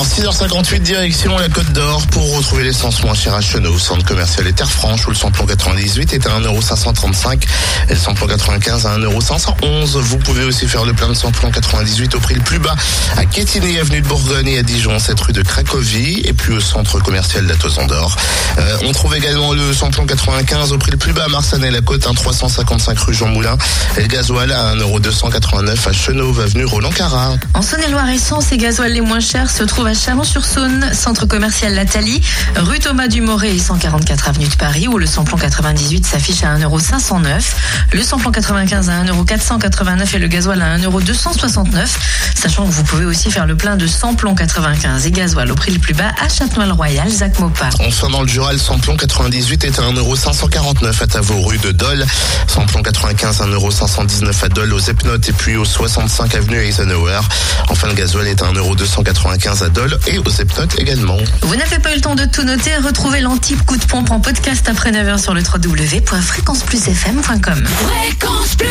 Alors, 6h58, direction la Côte d'Or pour retrouver l'essence moins chère à Chenot, centre commercial et Terre Franche, où le samplon 98 est à 1,535€ et le samplon 95 à 1,511€. Vous pouvez aussi faire le plein de samplon 98 au prix le plus bas à Quétigny, avenue de Bourgogne et à Dijon, cette rue de Cracovie et puis au centre commercial d'Atosan d'Or. Euh, on trouve également le samplon 95 au prix le plus bas à Marsanais-la-Côte, 355 rue Jean Moulin et le gasoil à 1,289€ à Chenauve, avenue Roland Carat. En Saône-et-Loire, essence et gasoil les moins chers se trouvent Chalon-sur-Saône, centre commercial Lathalie, rue Thomas Dumoré et 144 avenue de Paris, où le samplon 98 s'affiche à 1,509€, le samplon 95 à 1,489€ et le gasoil à 1,269€, sachant que vous pouvez aussi faire le plein de samplon 95 et gasoil au prix le plus bas à Châtenois-le-Royal, Zac Mopa. Enfin, dans le Jura, le samplon 98 est à 1,549€ à Tavaux, rue de Dole. Samplon 95, 1,519€ à Dole, aux Epnotes et puis au 65 avenue Eisenhower. Enfin, le gasoil est à 1,295€ à Dole et aux Epnotes également. Vous n'avez pas eu le temps de tout noter, retrouvez l'anti-coup de pompe en podcast après 9h sur le www.fréquenceplusfm.com. Fréquence Plus